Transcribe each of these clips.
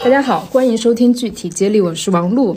大家好，欢迎收听具体接力，我是王璐。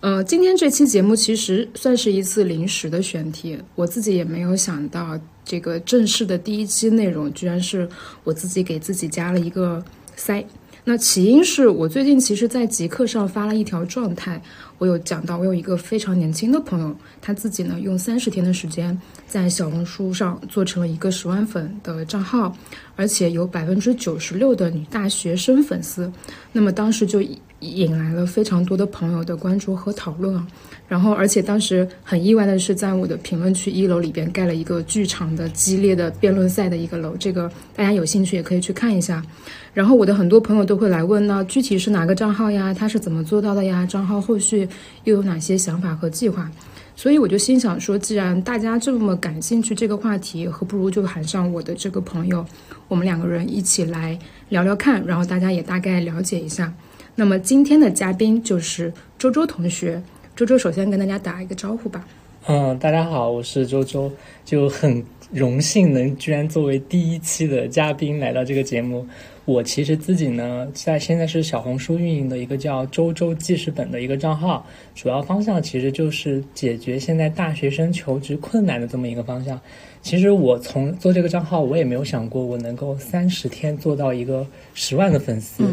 呃，今天这期节目其实算是一次临时的选题，我自己也没有想到，这个正式的第一期内容居然是我自己给自己加了一个塞。那起因是我最近其实，在极客上发了一条状态，我有讲到，我有一个非常年轻的朋友，他自己呢用三十天的时间，在小红书上做成了一个十万粉的账号，而且有百分之九十六的女大学生粉丝。那么当时就引来了非常多的朋友的关注和讨论啊。然后，而且当时很意外的是，在我的评论区一楼里边盖了一个剧场的激烈的辩论赛的一个楼，这个大家有兴趣也可以去看一下。然后我的很多朋友都会来问，呢具体是哪个账号呀？他是怎么做到的呀？账号后续又有哪些想法和计划？所以我就心想说，既然大家这么感兴趣这个话题，何不如就喊上我的这个朋友，我们两个人一起来聊聊看，然后大家也大概了解一下。那么今天的嘉宾就是周周同学。周周，首先跟大家打一个招呼吧。嗯，大家好，我是周周，就很荣幸能居然作为第一期的嘉宾来到这个节目。我其实自己呢，在现在是小红书运营的一个叫“周周记事本”的一个账号，主要方向其实就是解决现在大学生求职困难的这么一个方向。其实我从做这个账号，我也没有想过我能够三十天做到一个十万的粉丝。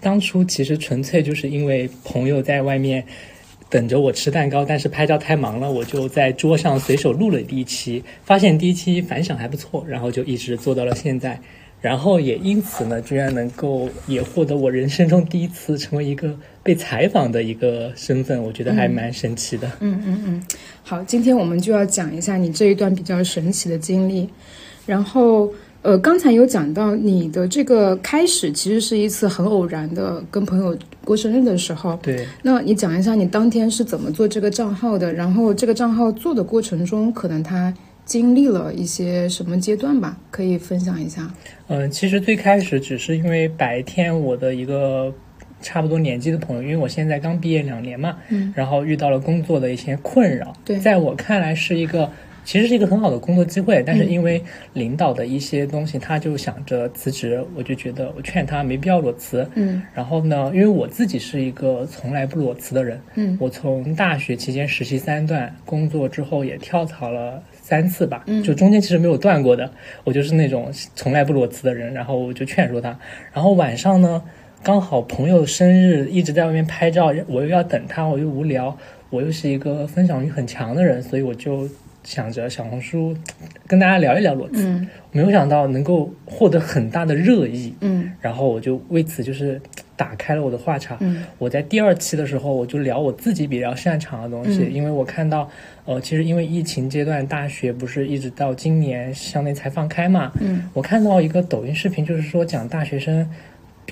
当初其实纯粹就是因为朋友在外面。等着我吃蛋糕，但是拍照太忙了，我就在桌上随手录了第一期，发现第一期反响还不错，然后就一直做到了现在，然后也因此呢，居然能够也获得我人生中第一次成为一个被采访的一个身份，我觉得还蛮神奇的。嗯嗯嗯，好，今天我们就要讲一下你这一段比较神奇的经历，然后。呃，刚才有讲到你的这个开始，其实是一次很偶然的，跟朋友过生日的时候。对，那你讲一下你当天是怎么做这个账号的？然后这个账号做的过程中，可能他经历了一些什么阶段吧？可以分享一下。嗯，其实最开始只是因为白天我的一个差不多年纪的朋友，因为我现在刚毕业两年嘛，嗯，然后遇到了工作的一些困扰。对，在我看来是一个。其实是一个很好的工作机会，但是因为领导的一些东西，他就想着辞职，我就觉得我劝他没必要裸辞。嗯，然后呢，因为我自己是一个从来不裸辞的人。嗯，我从大学期间实习三段，工作之后也跳槽了三次吧，就中间其实没有断过的。我就是那种从来不裸辞的人，然后我就劝说他。然后晚上呢，刚好朋友生日，一直在外面拍照，我又要等他，我又无聊，我又是一个分享欲很强的人，所以我就。想着小红书跟大家聊一聊裸辞，没有想到能够获得很大的热议，嗯，然后我就为此就是打开了我的话茬，嗯，我在第二期的时候我就聊我自己比较擅长的东西，因为我看到，呃，其实因为疫情阶段，大学不是一直到今年校内才放开嘛，嗯，我看到一个抖音视频，就是说讲大学生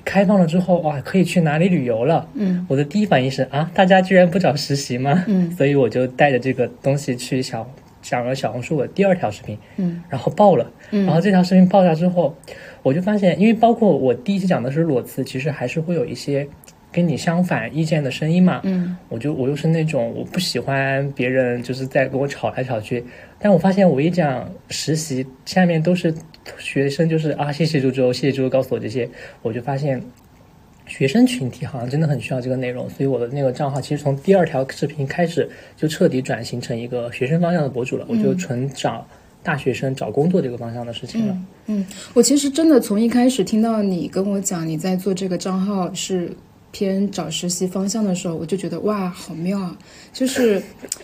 开放了之后，哇，可以去哪里旅游了，嗯，我的第一反应是啊，大家居然不找实习吗？嗯，所以我就带着这个东西去小。讲了小红书的第二条视频，嗯，然后爆了，嗯，然后这条视频爆炸之后，我就发现，因为包括我第一期讲的是裸辞，其实还是会有一些跟你相反意见的声音嘛，嗯，我就我又是那种我不喜欢别人就是在跟我吵来吵去，但我发现我一讲实习，下面都是学生，就是啊，谢谢周周，谢谢周周告诉我这些，我就发现。学生群体好像真的很需要这个内容，所以我的那个账号其实从第二条视频开始就彻底转型成一个学生方向的博主了，我就纯找大学生找工作这个方向的事情了。嗯，我其实真的从一开始听到你跟我讲你在做这个账号是偏找实习方向的时候，我就觉得哇，好妙啊！就是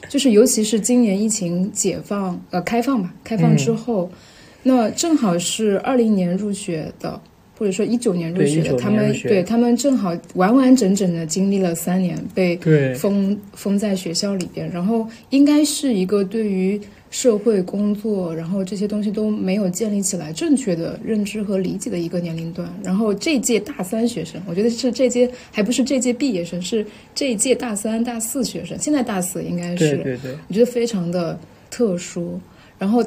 就是尤其是今年疫情解放呃开放吧，开放之后，那正好是二零年入学的。或者说一九年入学的，他们对他们正好完完整整的经历了三年被封封在学校里边，然后应该是一个对于社会工作，然后这些东西都没有建立起来正确的认知和理解的一个年龄段。然后这届大三学生，我觉得是这届还不是这届毕业生，是这一届大三、大四学生。现在大四应该是，对对对，我觉得非常的特殊。然后。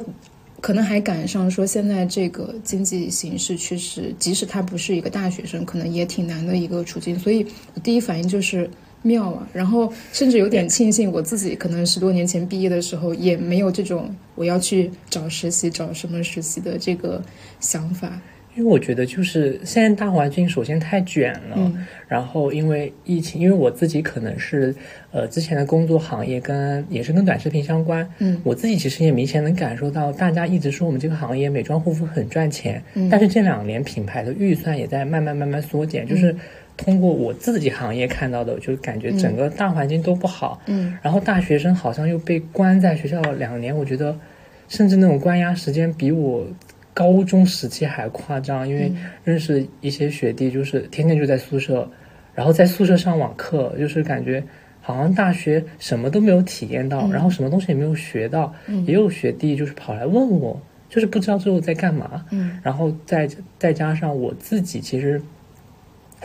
可能还赶上说，现在这个经济形势确实，即使他不是一个大学生，可能也挺难的一个处境。所以，我第一反应就是妙啊！然后甚至有点庆幸，我自己可能十多年前毕业的时候也没有这种我要去找实习、找什么实习的这个想法。因为我觉得就是现在大环境首先太卷了，嗯。然后因为疫情，因为我自己可能是呃之前的工作行业跟也是跟短视频相关，嗯。我自己其实也明显能感受到，大家一直说我们这个行业美妆护肤很赚钱，嗯。但是这两年品牌的预算也在慢慢慢慢缩减，就是通过我自己行业看到的，就感觉整个大环境都不好，嗯。然后大学生好像又被关在学校两年，我觉得甚至那种关押时间比我高中时期还夸张，因为认识一些学弟，就是天天就在宿舍，然后在宿舍上网课，就是感觉好像大学什么都没有体验到，然后什么东西也没有学到。也有学弟就是跑来问我，就是不知道最后在干嘛。嗯然后再再加上我自己，其实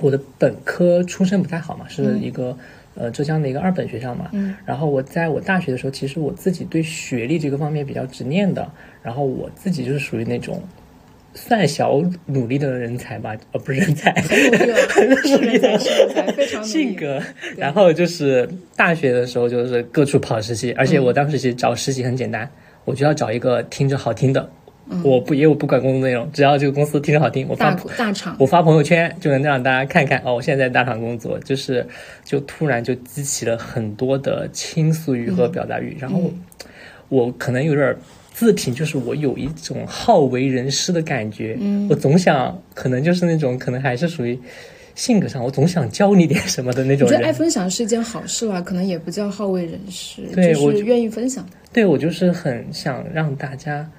我的本科出身不太好嘛，是一个、呃浙江的一个二本学校嘛。嗯然后我在我大学的时候，其实我自己对学历这个方面比较执念的，然后我自己就是属于那种算小努力的人才吧，呃，不是人才，努力性格。然后就是大学的时候，就是各处跑实习，而且我当时其实找实习很简单，我就要找一个听着好听的。我不，因为我不管工作内容，只要这个公司听着好听，我发大大厂，我发朋友圈就能让大家看看哦，我现在在大厂工作，就是就突然就激起了很多的倾诉欲和表达欲，然后我可能有点儿自评，就是我有一种好为人师的感觉，嗯。我总想可能就是那种可能还是属于性格上，我总想教你点什么的那种我觉得爱。分享是一件好事吧，可能也不叫好为人师，对我就是愿意分享。对我就是很想让大家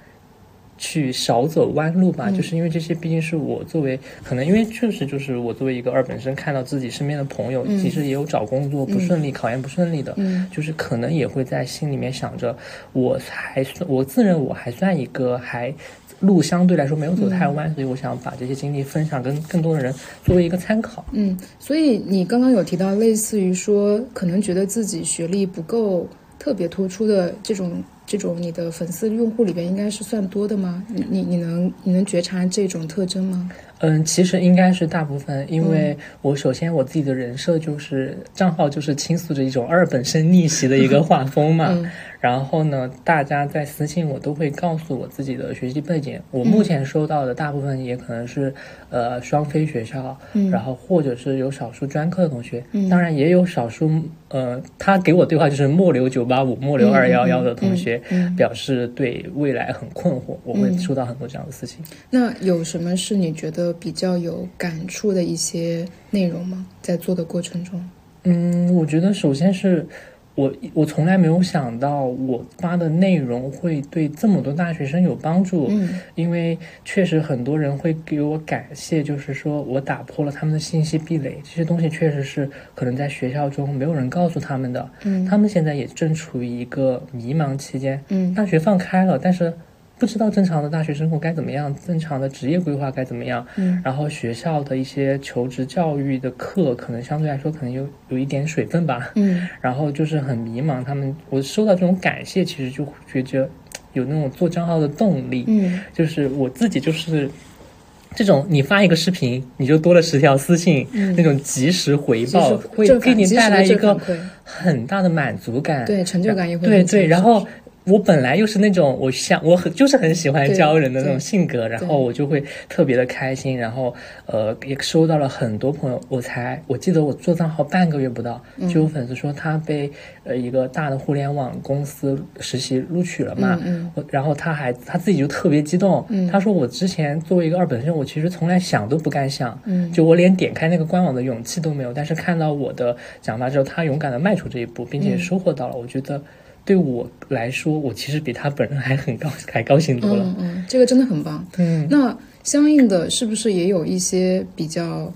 去少走弯路吧，嗯就是因为这些毕竟是我作为可能因为确实就是我作为一个二本生，看到自己身边的朋友、嗯其实也有找工作不顺利、考研不顺利的，嗯就是可能也会在心里面想着，我还算我自认我还算一个还。路相对来说没有走太嗯弯，所以我想把这些经历分享跟更多的人作为一个参考。嗯，所以你刚刚有提到，类似于说，可能觉得自己学历不够特别突出的这种这种，你的粉丝用户里边应该是算多的吗？你你你能你能觉察这种特征吗？嗯，其实应该是大部分，因为我首先我自己的人设就是账号就是倾诉着一种二本身逆袭的一个画风嘛。嗯然后呢，大家在私信我都会告诉我自己的学习背景。我目前收到的大部分也可能是呃双非学校，嗯然后或者是有少数专科的同学，嗯当然也有少数呃，他给我对话就是末流九八五、末流二幺幺的同学，表示对未来很困惑。我会收到很多这样的事情。那有什么是你觉得比较有感触的一些内容吗？在做的过程中，嗯，我觉得首先是我我从来没有想到我发的内容会对这么多大学生有帮助，嗯。因为确实很多人会给我感谢，就是说我打破了他们的信息壁垒，这些东西确实是可能在学校中没有人告诉他们的，嗯。他们现在也正处于一个迷茫期间，嗯。大学放开了，但是不知道正常的大学生活该怎么样，正常的职业规划该怎么样。嗯然后学校的一些求职教育的课，可能相对来说可能有有一点水分吧。嗯 然后就是很迷茫，他们我收到这种感谢，其实就觉得有那种做账号的动力。嗯就是我自己就是。这种你发一个视频，你就多了十条私信，嗯那种及时回报会给你带来一个很大的满足感。对成就感也会对对，然后我本来又是那种我想我很就是很喜欢教人的那种性格，然后我就会特别的开心，然后呃也收到了很多朋友，我才我记得我做账号半个月不到，嗯就有粉丝说他被呃一个大的互联网公司实习录取了嘛，嗯我然后他还他自己就特别激动，嗯他说我之前作为一个二本生，我其实从来想都不敢想，嗯就我连点开那个官网的勇气都没有，但是看到我的讲法之后，他勇敢的迈出这一步，并且嗯收获到了，我觉得对我来说，我其实比他本人还很高，还高兴多了。嗯嗯，这个真的很棒。嗯那相应的，是不是也有一些比较，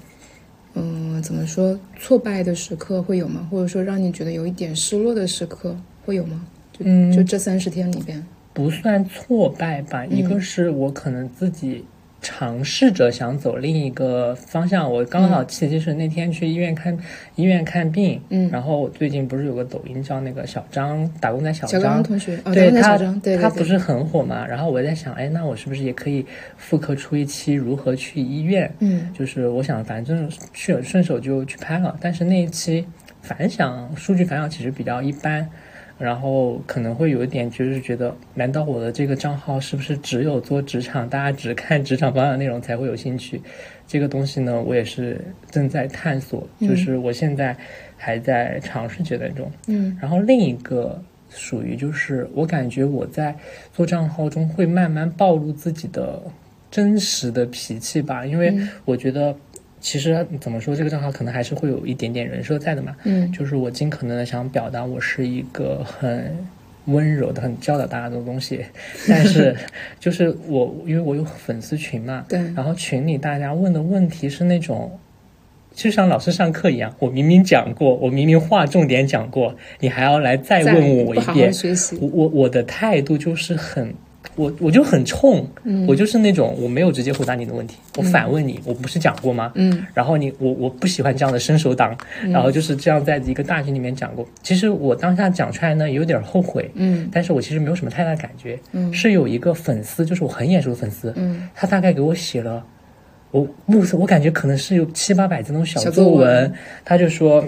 嗯，怎么说，挫败的时刻会有吗？或者说让你觉得有一点失落的时刻会有吗？就、嗯就这三十天里边，不算挫败吧，嗯一个是我可能自己尝试着想走另一个方向。我刚好契机是那天去医院看医院看病，嗯然后我最近不是有个抖音叫那个小张打工仔小小张同学，哦，对他他不是很火嘛？然后我在想，哎，那我是不是也可以复刻出一期如何去医院？嗯就是我想，反正去顺手就去拍了，但是那一期反响数据反响其实比较一般，然后可能会有一点就是觉得，难道我的这个账号是不是只有做职场，大家只看职场方向的内容才会有兴趣？这个东西呢，我也是正在探索，嗯就是我现在还在尝试阶段中。嗯然后另一个属于就是我感觉我在做账号中会慢慢暴露自己的真实的脾气吧，因为嗯我觉得其实怎么说，这个账号可能还是会有一点点人设在的嘛，嗯就是我尽可能的想表达我是一个很。温柔的、很教导大家的东西，但是就是我，因为我有粉丝群嘛，对，然后群里大家问的问题是那种，就像老师上课一样，我明明讲过，我明明划重点讲过，你还要来再再问我一遍好好遍。学习，我我我的态度就是很，我我就很冲，嗯我就是那种我没有直接回答你的问题，我反问你，我不是讲过吗？嗯然后你我我不喜欢这样的伸手党，然后就是这样在一个大群里面讲过。其实我当下讲出来呢，有点后悔，嗯但是我其实没有什么太大感觉。嗯是有一个粉丝，就是我很眼熟的粉丝，嗯他大概给我写了，我目测我感觉可能是有七八百字那种小作，文他就说。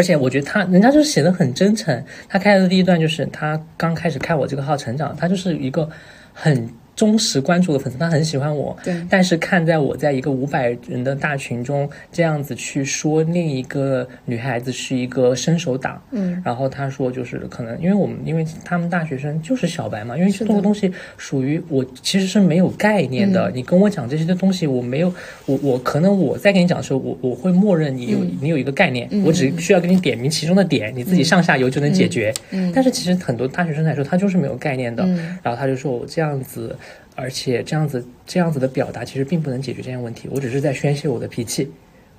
而且我觉得他，人家就是写的很真诚。他开的第一段就是他刚开始开我这个号成长，他就是一个很忠实关注的粉丝，他很喜欢我。对，但是看在我在一个五百人的大群中这样子去说另一个女孩子是一个伸手党，嗯。然后他说就是可能因为我们因为他们大学生就是小白嘛，因为这个东西属于我其实是没有概念的。嗯。你跟我讲这些的东西，我没有我我可能我在跟你讲的时候，我我会默认你有、嗯。你有一个概念，嗯。我只需要给你点明其中的点，你自己上下游就能解决。嗯。但是其实很多大学生来说，他就是没有概念的。嗯。然后他就说我这样子，而且这样子这样子的表达其实并不能解决这些问题，我只是在宣泄我的脾气。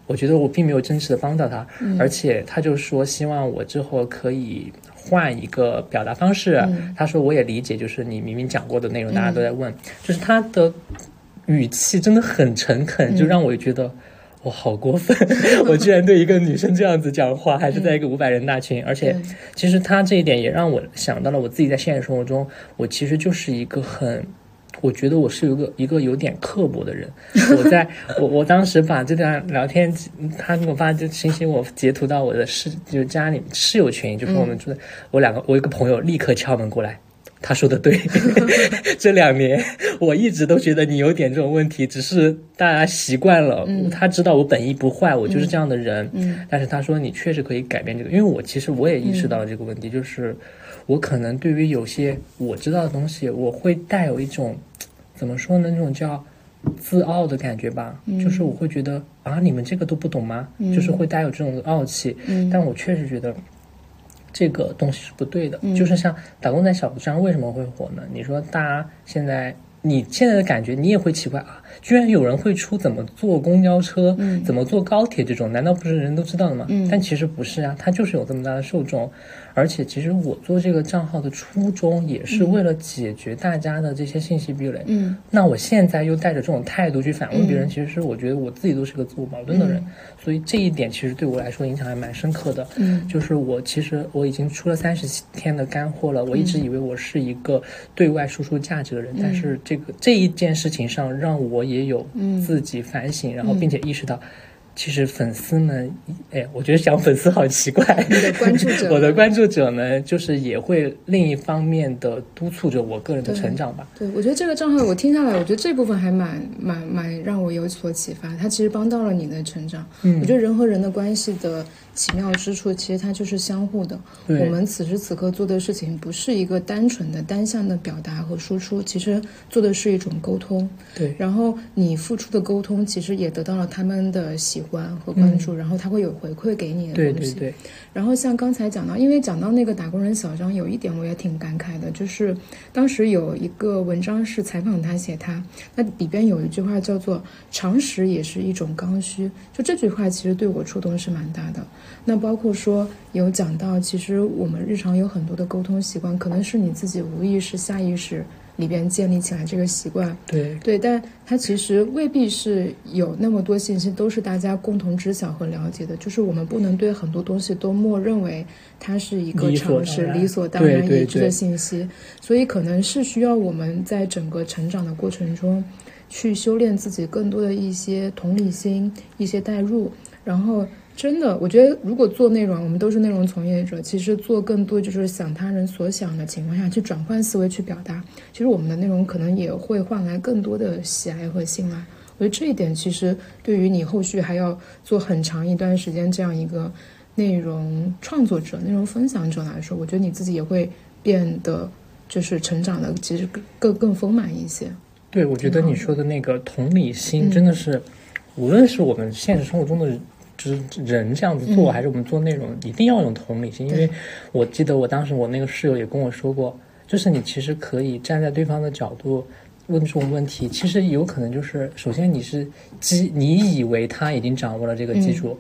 我觉得我并没有真实的帮到他，嗯而且他就说希望我之后可以换一个表达方式。嗯他说我也理解，就是你明明讲过的内容，大家都在问，就是他的语气真的很诚恳，嗯就让我觉得。我好过分！我居然对一个女生这样子讲话，还是在一个五百人大群，而且其实他这一点也让我想到了我自己在现实生活中，我其实就是一个很，我觉得我是一个一个有点刻薄的人。我在我我当时把这段聊天，他给我发这信息，我截图到我的室就家里室友群，就是我们住的，我两个我一个朋友立刻敲门过来。他说的对，这两年我一直都觉得你有点这种问题，只是大家习惯了。嗯他知道我本意不坏，我就是这样的人。嗯但是他说你确实可以改变这个，因为我其实我也意识到了这个问题，就是我可能对于有些我知道的东西，我会带有一种怎么说呢，那种叫自傲的感觉吧，就是我会觉得啊，你们这个都不懂吗？嗯就是会带有这种傲气，嗯但我确实觉得。这个东西是不对的，嗯就是像打工仔小张为什么会火呢？你说大家现在，你现在的感觉，你也会奇怪啊，居然有人会出怎么坐公交车、嗯怎么坐高铁这种，难道不是人都知道的吗？嗯但其实不是啊，它就是有这么大的受众，而且其实我做这个账号的初衷也是为了解决大家的这些信息壁垒。嗯那我现在又带着这种态度去反问别人，嗯其实是我觉得我自己都是个自我矛盾的人，所以这一点其实对我来说影响还蛮深刻的。嗯就是我其实我已经出了三十天的干货了，我一直以为我是一个对外输出价值的人，但是这个这一件事情上让我也有嗯自己反省，然后并且意识到。其实粉丝们，哎，我觉得讲粉丝好奇怪。你的关注者 我的关注者呢，就是也会另一方面的督促着我个人的成长吧。对，我觉得这个账号我听下来，我觉得这部分还蛮蛮蛮让我有所启发。它其实帮到了你的成长。嗯我觉得人和人的关系的奇妙之处，其实它就是相互的。对我们此时此刻做的事情，不是一个单纯的单向的表达和输出，其实做的是一种沟通。对，然后你付出的沟通，其实也得到了他们的喜欢和关注，然后他会有回馈给你的东西。对对，然后像刚才讲到，因为讲到那个打工人小张，有一点我也挺感慨的，就是当时有一个文章是采访他写他，那里边有一句话叫做“常识也是一种刚需”，就这句话其实对我触动是蛮大的。那包括说有讲到，其实我们日常有很多的沟通习惯，可能是你自己无意识、下意识里边建立起来这个习惯。对对，但它其实未必是有那么多信息都是大家共同知晓和了解的，就是我们不能对很多东西都默认为它是一个常识、理所当然对对已知的对信息，所以可能是需要我们在整个成长的过程中，去修炼自己更多的一些同理心、一些代入，然后。真的，我觉得如果做内容，我们都是内容从业者，其实做更多就是想他人所想的情况下去转换思维去表达，其实我们的内容可能也会换来更多的喜爱和信赖。我觉得这一点其实对于你后续还要做很长一段时间这样一个内容创作者、内容分享者来说，我觉得你自己也会变得就是成长的其实更更更丰满一些。对，我觉得你说的那个同理心真的是，无论是我们现实生活中的就是人这样子做，嗯还是我们做内容，一定要有同理心。因为我记得我当时我那个室友也跟我说过，就是你其实可以站在对方的角度问这种问题，其实有可能就是首先你是基，你以为他已经掌握了这个基础。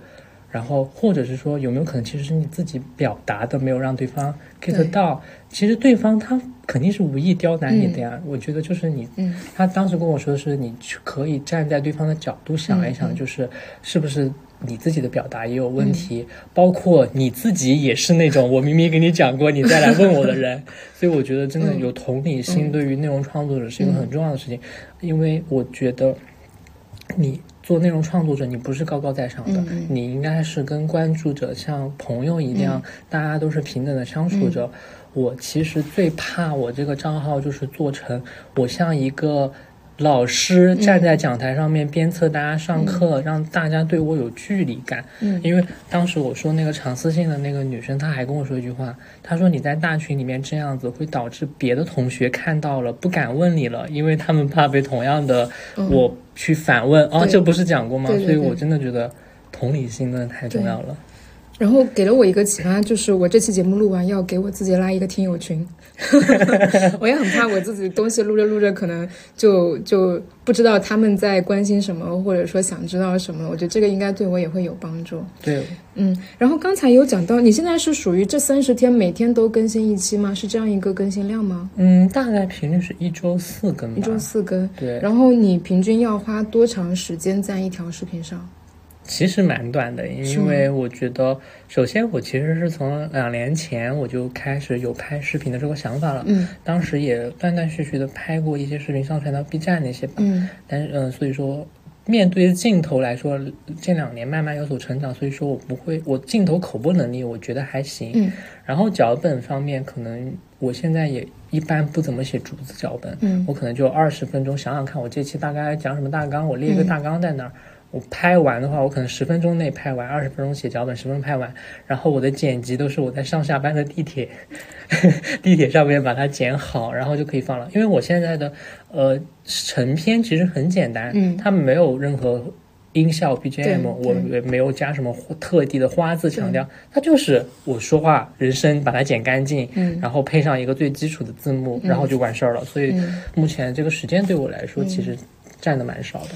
然后，或者是说，有没有可能其实是你自己表达的没有让对方 get 到？其实对方他肯定是无意刁难你的呀。我觉得就是你嗯他当时跟我说的是，你去可以站在对方的角度想一想，就是是不是你自己的表达也有问题，包括你自己也是那种我明明跟你讲过，你再来问我的人。所以我觉得真的嗯有同理心，对于内容创作者是一个很重要的事情，因为我觉得你。做内容创作者，你不是高高在上的，你应该是跟关注者像朋友一样，大家都是平等的相处着。我其实最怕我这个账号就是做成我像一个老师站在讲台上面鞭策大家上课，让大家对我有距离感。嗯。因为当时我说那个长私信的那个女生，她还跟我说一句话，她说你在大群里面这样子会导致别的同学看到了不敢问你了，因为他们怕被同样的我去反问、啊，嗯对。这不是讲过吗？所以我真的觉得同理心真的太重要了。然后给了我一个启发，就是我这期节目录完要给我自己拉一个听友群，我也很怕我自己东西录着录着可能就就不知道他们在关心什么，或者说想知道什么。我觉得这个应该对我也会有帮助。对，嗯，然后刚才有讲到，你现在是属于这三十天每天都更新一期吗？是这样一个更新量吗？嗯，大概频率是一周四更。一周四更。对，然后你平均要花多长时间在一条视频上？其实蛮短的，因为我觉得，首先我其实是从两年前我就开始有拍视频的这个想法了，嗯。当时也断断续续的拍过一些视频上传到 B 站那些吧，嗯。但是嗯、呃所以说面对镜头来说，这两年慢慢有所成长，所以说我不会，我镜头口播能力我觉得还行，嗯。然后脚本方面可能我现在也一般不怎么写逐字脚本，嗯。我可能就二十分钟想想看我这期大概讲什么大纲，我列一个嗯。大纲在那儿。我拍完的话，我可能十分钟内拍完，二十分钟写脚本，十分钟拍完。然后我的剪辑都是我在上下班的地铁，地铁上面把它剪好，然后就可以放了。因为我现在的呃成片其实很简单，嗯它没有任何音效 BGM，我也没有加什么特地的花字强调，它就是我说话人声把它剪干净，嗯然后配上一个最基础的字幕，然后就完事儿了。所以嗯目前这个时间对我来说其实占的蛮少的。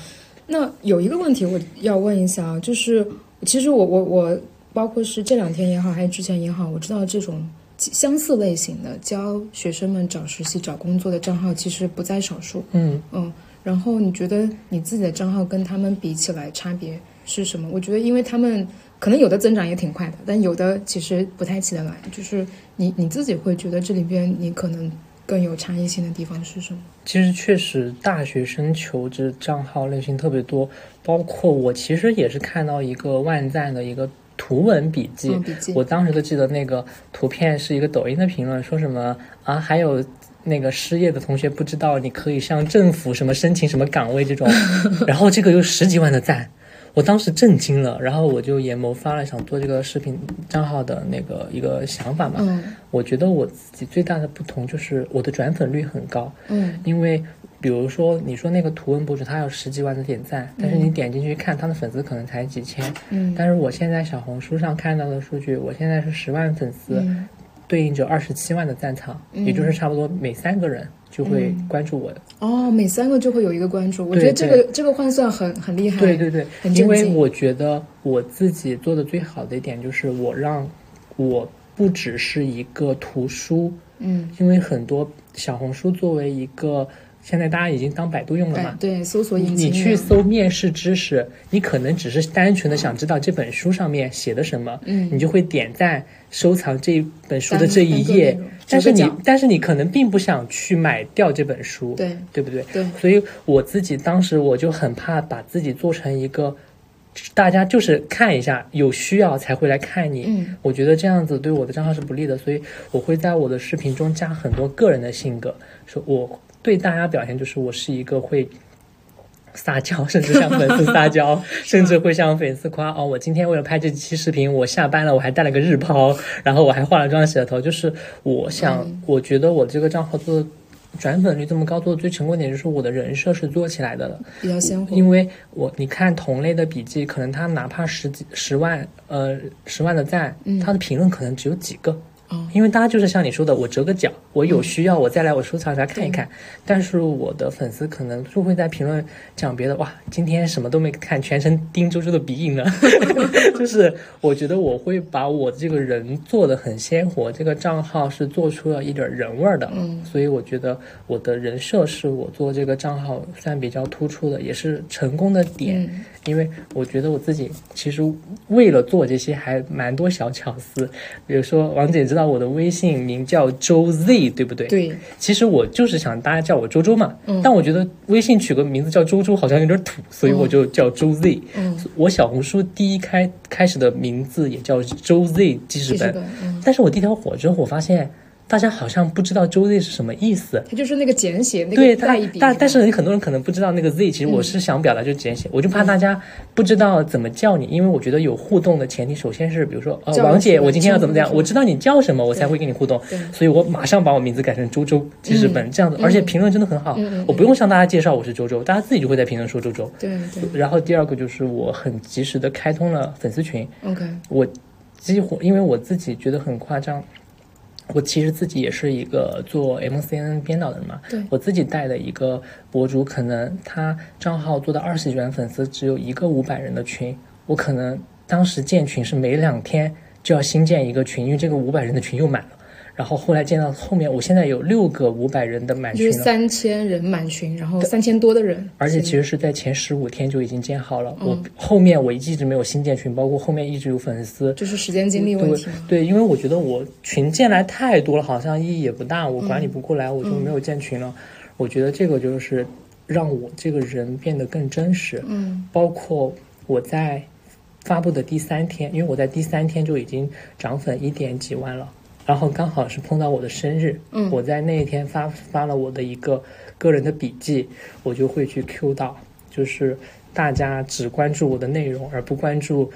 那有一个问题我要问一下啊，就是其实我我我包括是这两天也好，还是之前也好，我知道这种相似类型的教学生们找实习、找工作的账号其实不在少数。嗯，嗯，然后你觉得你自己的账号跟他们比起来差别是什么？我觉得，因为他们可能有的增长也挺快的，但有的其实不太起得来。就是你你自己会觉得这里边你可能更有差异性的地方是什么？其实确实大学生求职账号类型特别多，包括我其实也是看到一个万赞的一个图文笔记，嗯，笔记。我当时都记得那个图片是一个抖音的评论，说什么啊，还有那个失业的同学不知道你可以向政府什么申请什么岗位这种，然后这个有十几万的赞，我当时震惊了，然后我就也谋发了想做这个视频账号的那个一个想法嘛。嗯。我觉得我自己最大的不同就是我的转粉率很高，嗯。因为比如说你说那个图文博主他有十几万的点赞，但是你点进去看他的粉丝可能才几千，嗯。但是我现在小红书上看到的数据，我现在是十万粉丝，嗯。对应着二十七万的赞藏，嗯。也就是差不多每三个人就会关注我。哦，每三个就会有一个关注，我觉得这个这个换算很很厉害。对对对，很因为我觉得我自己做的最好的一点就是我让我不只是一个图书嗯，因为很多小红书作为一个现在大家已经当百度用了嘛，对，搜索引擎。你去搜面试知识，你可能只是单纯的想知道这本书上面写的什么，嗯，你就会点赞收藏这本书的这一页，但是你但是你可能并不想去买掉这本书，对对不对？对，所以我自己当时我就很怕把自己做成一个。大家就是看一下，有需要才会来看你。嗯，我觉得这样子对我的账号是不利的，所以我会在我的视频中加很多个人的性格。说我对大家表现就是我是一个会撒娇，甚至向粉丝撒娇，甚至会向粉丝夸哦，我今天为了拍这期视频，我下班了，我还带了个日抛，然后我还化了妆、洗了头。就是我想，我觉得我这个账号做的。转粉率这么高，做的最成功点就是我的人设是做起来的，比较鲜活。因为我你看同类的笔记，可能他哪怕十几十万，呃，十万的赞，他的评论可能只有几个。因为大家就是像你说的，我折个角，我有需要我再来我收藏一下看一看。但是我的粉丝可能就会在评论讲别的，哇，今天什么都没看，全程盯周周的鼻影呢。就是我觉得我会把我这个人做的很鲜活，这个账号是做出了一点人味儿的。嗯，所以我觉得我的人设是我做这个账号算比较突出的，也是成功的点。因为我觉得我自己其实为了做这些还蛮多小巧思，比如说王姐知道我的微信名叫周 Z 对不对？对。其实我就是想大家叫我周周嘛。嗯。但我觉得微信取个名字叫周周好像有点土，所以我就叫周 Z。嗯。我小红书第一开开始的名字也叫周 Z 记事本。嗯。但是我第一条火之后，我发现。大家好像不知道周 Z 是什么意思，它就是那个简写，那个带一笔。但但是很多人可能不知道那个 Z，其实我是想表达就是简写，我就怕大家不知道怎么叫你，因为我觉得有互动的前提，首先是比如说呃王姐，我今天要怎么怎样，我知道你叫什么，我才会跟你互动，所以我马上把我名字改成周周记事本这样子，而且评论真的很好，我不用向大家介绍我是周周，大家自己就会在评论说周周。对对。然后第二个就是我很及时的开通了粉丝群，OK，我几乎因为我自己觉得很夸张。我其实自己也是一个做 MCN 编导的人嘛，对我自己带的一个博主，可能他账号做到二十几万粉丝，只有一个五百人的群，我可能当时建群是每两天就要新建一个群，因为这个五百人的群又满了。然后后来建到后面，我现在有六个五百人的满群，就是三千人满群，然后三千多的人，而且其实是在前十五天就已经建好了。我后面我一直没有新建群，包括后面一直有粉丝，就是时间精力问题。对，因为我觉得我群建来太多了，好像意义也不大，我管理不过来，我就没有建群了。我觉得这个就是让我这个人变得更真实。嗯，包括我在发布的第三天，因为我在第三天就已经涨粉一点几万了。然后刚好是碰到我的生日，嗯，我在那一天发发了我的一个个人的笔记，我就会去 Q 到，就是大家只关注我的内容而不关注。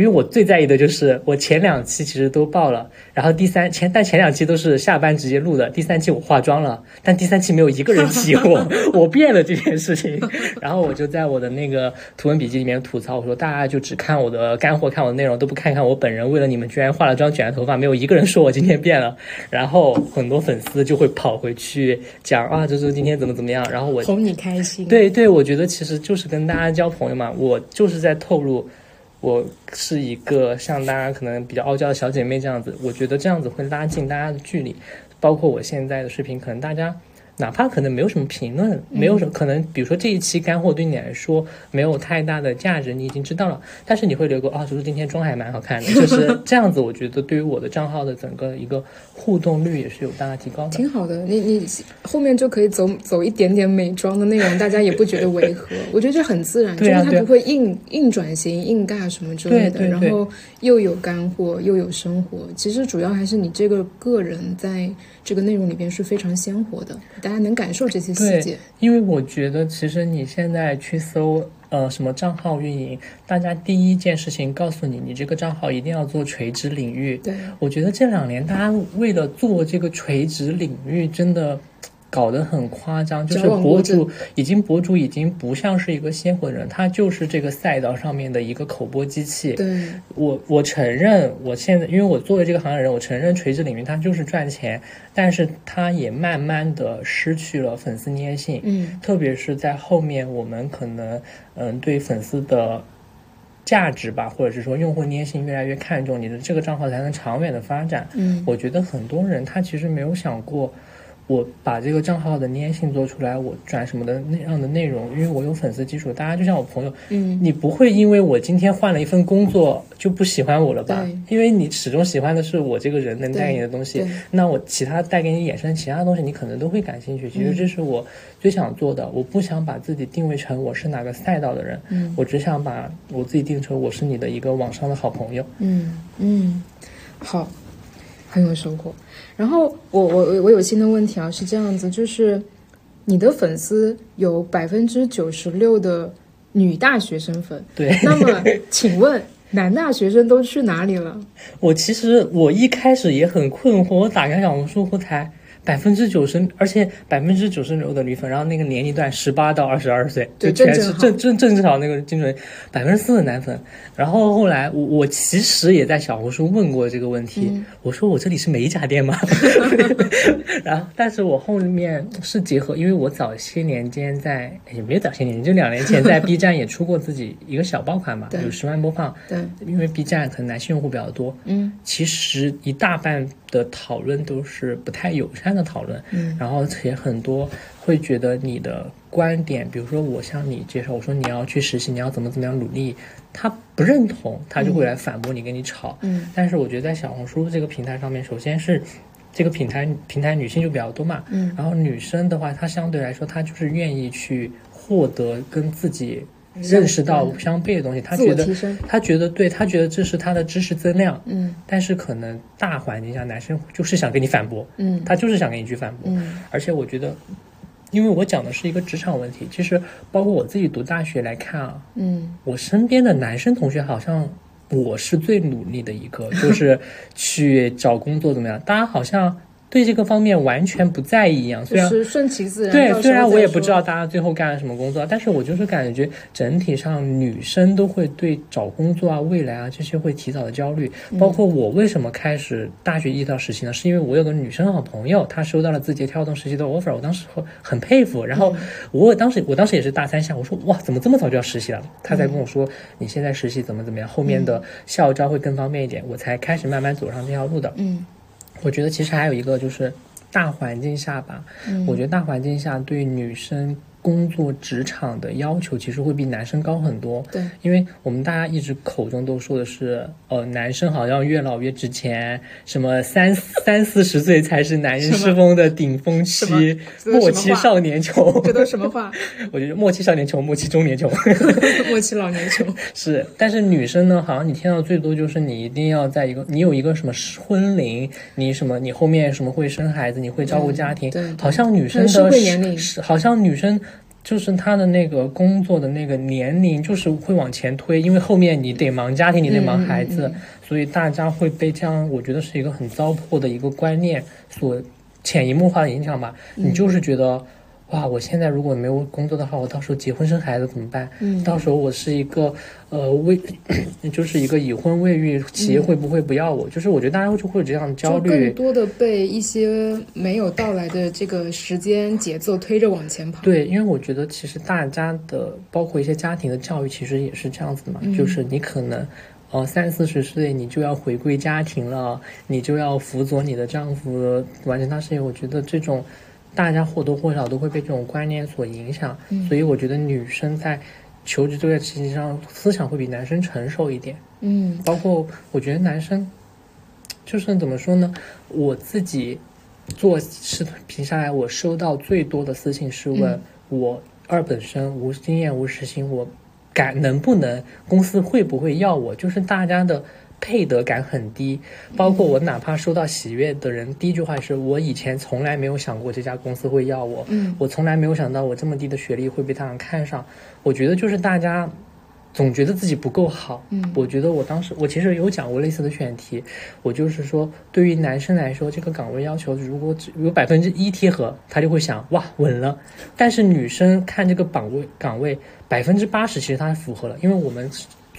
因为我最在意的就是我前两期其实都爆了，然后第三前但前两期都是下班直接录的，第三期我化妆了，但第三期没 有一个人提我，我变了这件事情，然后我就在我的那个图文笔记里面吐槽，我说大家就只看我的干货，看我的内容，都不看看我本人，为了你们居然化了妆卷了头发，没有一个人说我今天变了，然后很多粉丝就会跑回去讲啊，周周今天怎么怎么样，然后我哄你开心，对对，我觉得其实就是跟大家交朋友嘛，我就是在透露。我是一个像大家可能比较傲娇的小姐妹这样子，我觉得这样子会拉近大家的距离，包括我现在的视频，可能大家。哪怕可能没有什么评论，没有什么可能，比如说这一期干货对你来说没有太大的价值，你已经知道了，但是你会留个啊，叔叔今天妆还蛮好看的，就是这样子。我觉得对于我的账号的整个一个互动率也是有大大提高的。挺好的，你你后面就可以走走一点点美妆的内容，大家也不觉得违和。我觉得这很自然，就是它不会硬硬转型、硬尬什么之类的，然后又有干货又有生活。其实主要还是你这个个人在。这个内容里边是非常鲜活的，大家能感受这些细节。因为我觉得，其实你现在去搜呃什么账号运营，大家第一件事情告诉你，你这个账号一定要做垂直领域。对，我觉得这两年大家为了做这个垂直领域，真的。搞得很夸张，就是博主已经博主已经不像是一个鲜活的人，他就是这个赛道上面的一个口播机器。对，我我承认，我现在因为我作为这个行业人，我承认垂直领域它就是赚钱，但是它也慢慢的失去了粉丝粘性。嗯，特别是在后面，我们可能嗯对粉丝的。价值吧，或者是说用户粘性越来越看重，你的这个账号才能长远的发展。嗯我觉得很多人他其实没有想过，我把这个账号的粘性做出来，我转什么的那样的内容，因为我有粉丝基础。大家就像我朋友，嗯你不会因为我今天换了一份工作就不喜欢我了吧？因为你始终喜欢的是我这个人能带给你的东西，那我其他带给你衍生其他的东西，你可能都会感兴趣。其实这是我最想做的，我不想把自己定位成我是哪个赛道的人，嗯我只想把我自己定成我是你的一个网上的好朋友。嗯嗯，好，很有收获。然后我我我我有新的问题啊，是这样子，就是你的粉丝有百分之九十六的女大学生粉，对。那么请问男大学生都去哪里了？我其实我一开始也很困惑，我打开小红书后台百分之九十，而且百分之九十六的女粉，然后那个年龄段十八到二十二岁，就对全是正正正正好那个精准百分之四的男粉。然后后来我我其实也在小红书问过这个问题，嗯我说我这里是美甲店吗？然后但是我后面是结合，因为我早些年间在也没有早些年，就两年前在 B 站也出过自己一个小爆款嘛，对有十万播放。对，因为 B 站可能男性用户比较多，嗯其实一大半的讨论都是不太友善的讨论，嗯。然后也很多会觉得你的观点，比如说我向你介绍，我说你要去实习，你要怎么怎么样努力，他不认同，他就会来反驳你，跟你吵。嗯。但是我觉得在小红书这个平台上面，首先是这个平台平台女性就比较多嘛，嗯。然后女生的话，她相对来说，她就是愿意去获得跟自己认识到相悖的东西，他觉得我提升，她觉得对，他觉得这是他的知识增量。嗯但是可能大环境下，男生就是想跟你反驳，嗯他就是想跟你去反驳。嗯而且我觉得，因为我讲的是一个职场问题，其实包括我自己读大学来看啊，嗯我身边的男生同学好像我是最努力的一个，就是 去找工作怎么样，大家好像对这个方面完全不在意一样。虽然就是顺其自然。对虽然我也不知道大家最后干了什么工作，但是我就是感觉整体上女生都会对找工作啊、未来啊这些会提早的焦虑。嗯包括我为什么开始大学一到实习呢？是因为我有个女生好朋友，她收到了字节跳动实习的 offer，我当时很佩服。然嗯后我当时我当时也是大三下，我说哇，怎么这么早就要实习了？她才跟我说你现在实习怎么怎么样，后面的校招会更方便一点，我才开始慢慢走上这条路的。嗯我觉得其实还有一个就是大环境下吧，嗯。我觉得大环境下对女生工作职场的要求其实会比男生高很多。对，因为我们大家一直口中都说的是，呃，男生好像越老越值钱，什么三 三四十岁才是男人世风的顶峰期什么，这都末期什么话少年穷。这都什么话？我觉得末期少年穷，末期中年穷。末期老年穷。是，但是女生呢，好像你听到最多就是你一定要在一个，你有一个什么婚龄，你什么，你后面什么会生孩子，你会照顾家庭，对对好像女生的年龄是，好像女生就是他的那个工作的那个年龄就是会往前推，因为后面你得忙家庭，你得忙孩子，嗯嗯所以大家会被这样，我觉得是一个很糟粕的一个观念所潜移默化的影响吧。嗯你就是觉得。哇！我现在如果没有工作的话，我到时候结婚生孩子怎么办？嗯到时候我是一个呃未，就是一个已婚未育，企业会不会不要我？就是我觉得大家就会有这样的焦虑更。多的被一些没有到来的这个时间节奏推着往前跑。对，因为我觉得其实大家的，包括一些家庭的教育，其实也是这样子的嘛，嗯就是你可能。哦，三四十岁你就要回归家庭了，你就要辅佐你的丈夫完成他事业。我觉得这种大家或多或少都会被这种观念所影响，嗯所以我觉得女生在求职这个事情上思想会比男生成熟一点。嗯包括我觉得男生，就是怎么说呢？我自己做视频下来，我收到最多的私信是问、嗯我二本生无经验无实习，我敢能不能公司会不会要我？就是大家的。配得感很低，包括我哪怕收到喜悦的人，第一句话是我以前从来没有想过这家公司会要我，嗯我从来没有想到我这么低的学历会被他们看上。我觉得就是大家总觉得自己不够好。嗯我觉得我当时我其实有讲过类似的选题，我就是说，对于男生来说，这个岗位要求如果只有百分之一贴合，他就会想哇稳了。但是女生看这个岗位岗位百分之八十，其实她符合了，因为我们。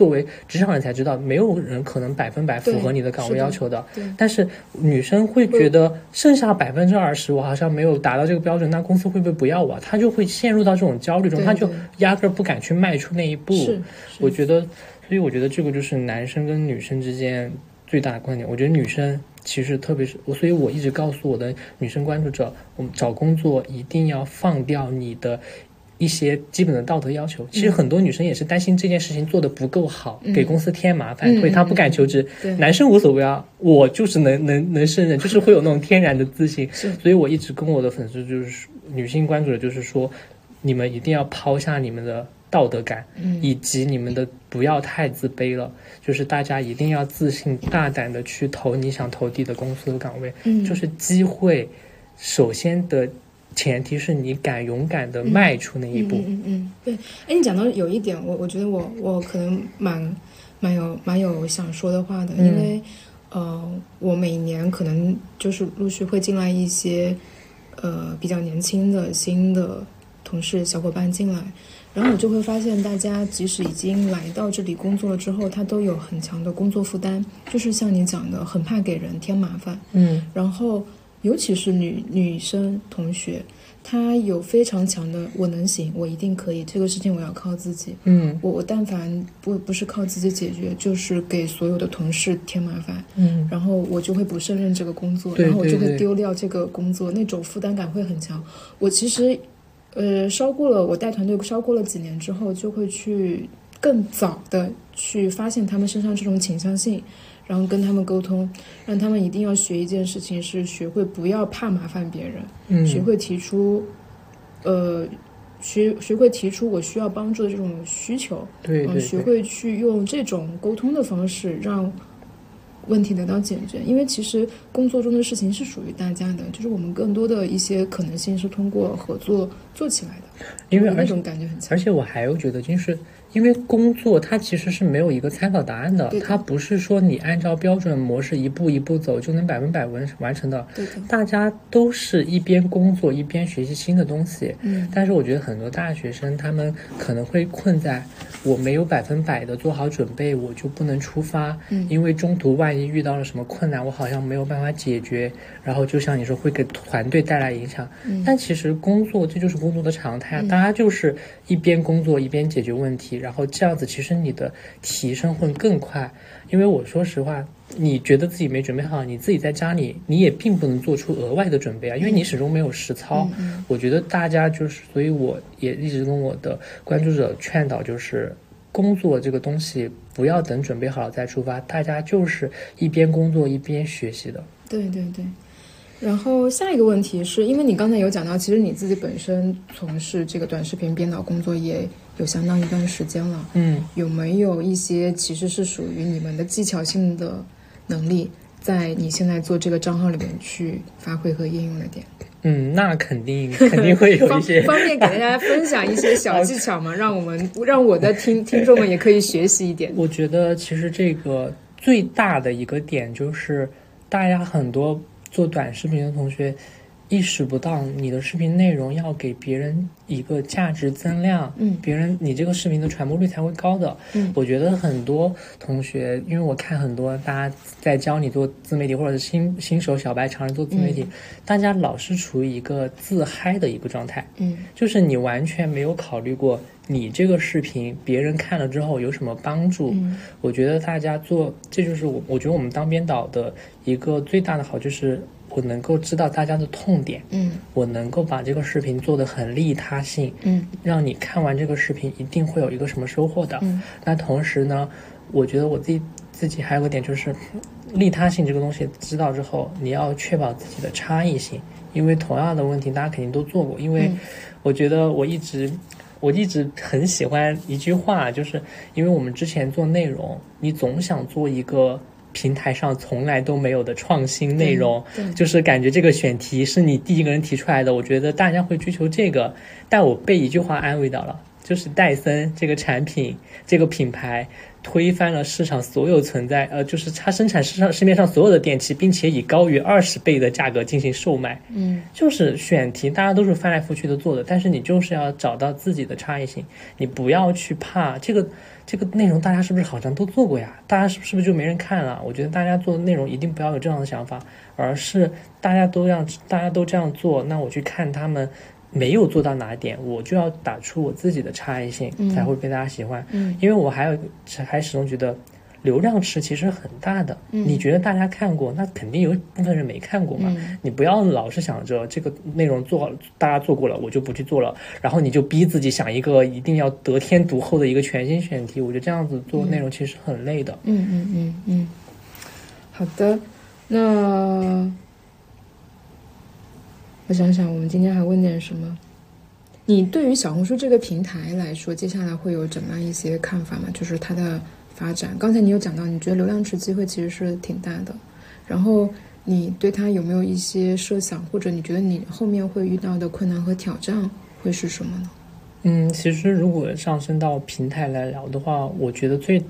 作为职场人才知道，没有人可能百分百符合你的岗位要求的。对但是女生会觉得剩下百分之二十，我好像没有达到这个标准，那公司会不会不要我啊？她就会陷入到这种焦虑中，对她就压根儿不敢去迈出那一步。是，我觉得所以我觉得这个就是男生跟女生之间最大的观点。我觉得女生其实特别是我，所以我一直告诉我的女生关注者，我们找工作一定要放掉你的。一些基本的道德要求，其实很多女生也是担心这件事情做的不够好，给公司添麻烦，所以她不敢求职。男生无所谓啊，我就是能能能胜任，就是会有那种天然的自信。所以我一直跟我的粉丝就是女性关注者，就是说，你们一定要抛下你们的道德感，以及你们的不要太自卑了。就是大家一定要自信、大胆的去投你想投递的公司的岗位。就是机会，首先的。前提是你敢勇敢的迈出那一步。嗯嗯嗯，对。哎，你讲到有一点，我我觉得我我可能蛮蛮有蛮有想说的话的，因为呃，我每年可能就是陆续会进来一些呃比较年轻的新的同事小伙伴进来，然后我就会发现，大家即使已经来到这里工作了之后，他都有很强的工作负担，就是像你讲的，很怕给人添麻烦。嗯，然后。尤其是女女生同学，她有非常强的“我能行，我一定可以”这个事情，我要靠自己。嗯，我我但凡不不是靠自己解决，就是给所有的同事添麻烦。嗯，然后我就会不胜任这个工作，然后我就会丢掉这个工作，那种负担感会很强。我其实，呃，烧过了，我带团队烧过了几年之后，就会去更早的去发现他们身上这种倾向性。然后跟他们沟通，让他们一定要学一件事情，是学会不要怕麻烦别人，学会提出，呃，学学会提出我需要帮助的这种需求，对对，学会去用这种沟通的方式让问题得到解决。因为其实工作中的事情是属于大家的，就是我们更多的一些可能性是通过合作做起来的，因为那种感觉很强。而且我还有觉得就是。因为工作它其实是没有一个参考答案的，它不是说你按照标准模式一步一步走就能百分百完完成的。对大家都是一边工作一边学习新的东西。嗯，但是我觉得很多大学生他们可能会困在，我没有百分百的做好准备，我就不能出发。嗯，因为中途万一遇到了什么困难，我好像没有办法解决，然后就像你说会给团队带来影响。嗯，但其实工作这就是工作的常态，大家就是一边工作一边解决问题。然后这样子，其实你的提升会更快。因为我说实话，你觉得自己没准备好，你自己在家里，你也并不能做出额外的准备啊，因为你始终没有实操。我觉得大家就是，所以我也一直跟我的关注者劝导，就是工作这个东西不要等准备好了再出发，大家就是一边工作一边学习的。对对对。然后下一个问题是因为你刚才有讲到，其实你自己本身从事这个短视频编导工作也有相当一段时间了，嗯，有没有一些其实是属于你们的技巧性的能力，在你现在做这个账号里面去发挥和应用的点？嗯，那肯定 肯定会有一些方便给大家分享一些小技巧嘛？让我们让我的听听众们也可以学习一点。我觉得其实这个最大的一个点就是大家很多。做短视频的同学，意识不到你的视频内容要给别人一个价值增量，嗯，别人你这个视频的传播率才会高的。嗯，我觉得很多同学，因为我看很多大家在教你做自媒体，或者是新新手小白尝试做自媒体，大家老是处于一个自嗨的一个状态，嗯，就是你完全没有考虑过你这个视频别人看了之后有什么帮助。我觉得大家做，这就是我我觉得我们当编导的。一个最大的好就是我能够知道大家的痛点，嗯，我能够把这个视频做得很利他性，嗯，让你看完这个视频一定会有一个什么收获的，嗯。那同时呢，我觉得我自己自己还有个点就是，利他性这个东西知道之后，你要确保自己的差异性，因为同样的问题大家肯定都做过。因为我觉得我一直我一直很喜欢一句话，就是因为我们之前做内容，你总想做一个。平台上从来都没有的创新内容，就是感觉这个选题是你第一个人提出来的。我觉得大家会追求这个，但我被一句话安慰到了，就是戴森这个产品、这个品牌推翻了市场所有存在，呃，就是它生产市场市面上所有的电器，并且以高于二十倍的价格进行售卖。嗯，就是选题大家都是翻来覆去的做的，但是你就是要找到自己的差异性，你不要去怕这个。这个内容大家是不是好像都做过呀？大家是是不是就没人看了？我觉得大家做的内容一定不要有这样的想法，而是大家都让大家都这样做，那我去看他们没有做到哪点，我就要打出我自己的差异性，才会被大家喜欢。嗯因为我还有还始终觉得。流量池其实很大的，你觉得大家看过，那肯定有部分人没看过嘛。嗯你不要老是想着这个内容做好，大家做过了，我就不去做了，然后你就逼自己想一个一定要得天独厚的一个全新选题。我觉得这样子做内容其实很累的。嗯嗯嗯嗯，好的，那我想想，我们今天还问点什么？你对于小红书这个平台来说，接下来会有怎么样一些看法吗？就是它的发展。刚才你有讲到，你觉得流量池机会其实是挺大的，然后你对它有没有一些设想，或者你觉得你后面会遇到的困难和挑战会是什么呢？嗯，其实如果上升到平台来聊的话，我觉得最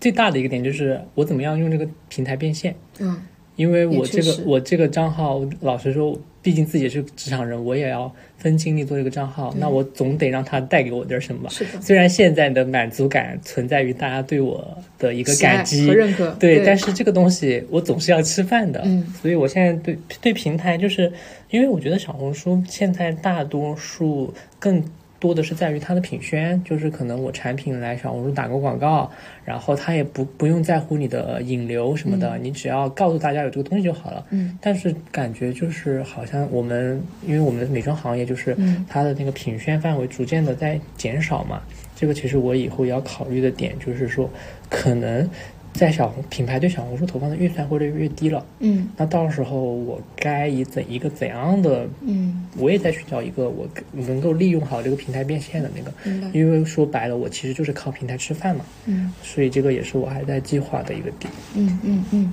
最大的一个点就是我怎么样用这个平台变现。嗯因为我这个我这个账号，老实说，毕竟自己是职场人，我也要分精力做这个账号，那我总得让它带给我点什么吧。是的，虽然现在的满足感存在于大家对我的一个感激和，认可，对，对，但是这个东西我总是要吃饭的，嗯。所以我现在对对平台，就是因为我觉得小红书现在大多数更多的是在于它的品宣，就是可能我产品来小红书打个广告，然后它也不不用在乎你的引流什么的，你只要告诉大家有这个东西就好了。嗯但是感觉就是好像我们，因为我们的美妆行业就是嗯它的那个品宣范围逐渐的在减少嘛，这个其实我以后也要考虑的点就是说，可能在小红品牌对小红书投放的预算会越来越低了，嗯那到时候我该以怎一个怎样的，嗯，我也在寻找一个我能够利用好这个平台变现的那个，因为说白了，我其实就是靠平台吃饭嘛，嗯。所以这个也是我还在计划的一个点。嗯嗯嗯，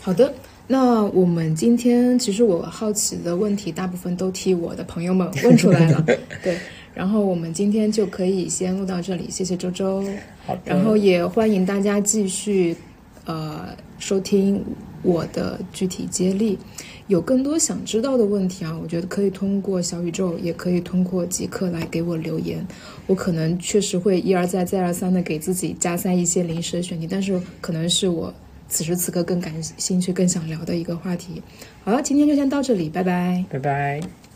好的。那我们今天其实我好奇的问题，大部分都替我的朋友们问出来了，对。然后我们今天就可以先录到这里，谢谢周周。好的，然后也欢迎大家继续呃收听我的具体接力。有更多想知道的问题啊，我觉得可以通过小宇宙，也可以通过极客来给我留言。我可能确实会一而再、再而三的给自己加塞一些临时的选题，但是可能是我此时此刻更感兴趣、更想聊的一个话题。好了，今天就先到这里，拜拜。拜拜。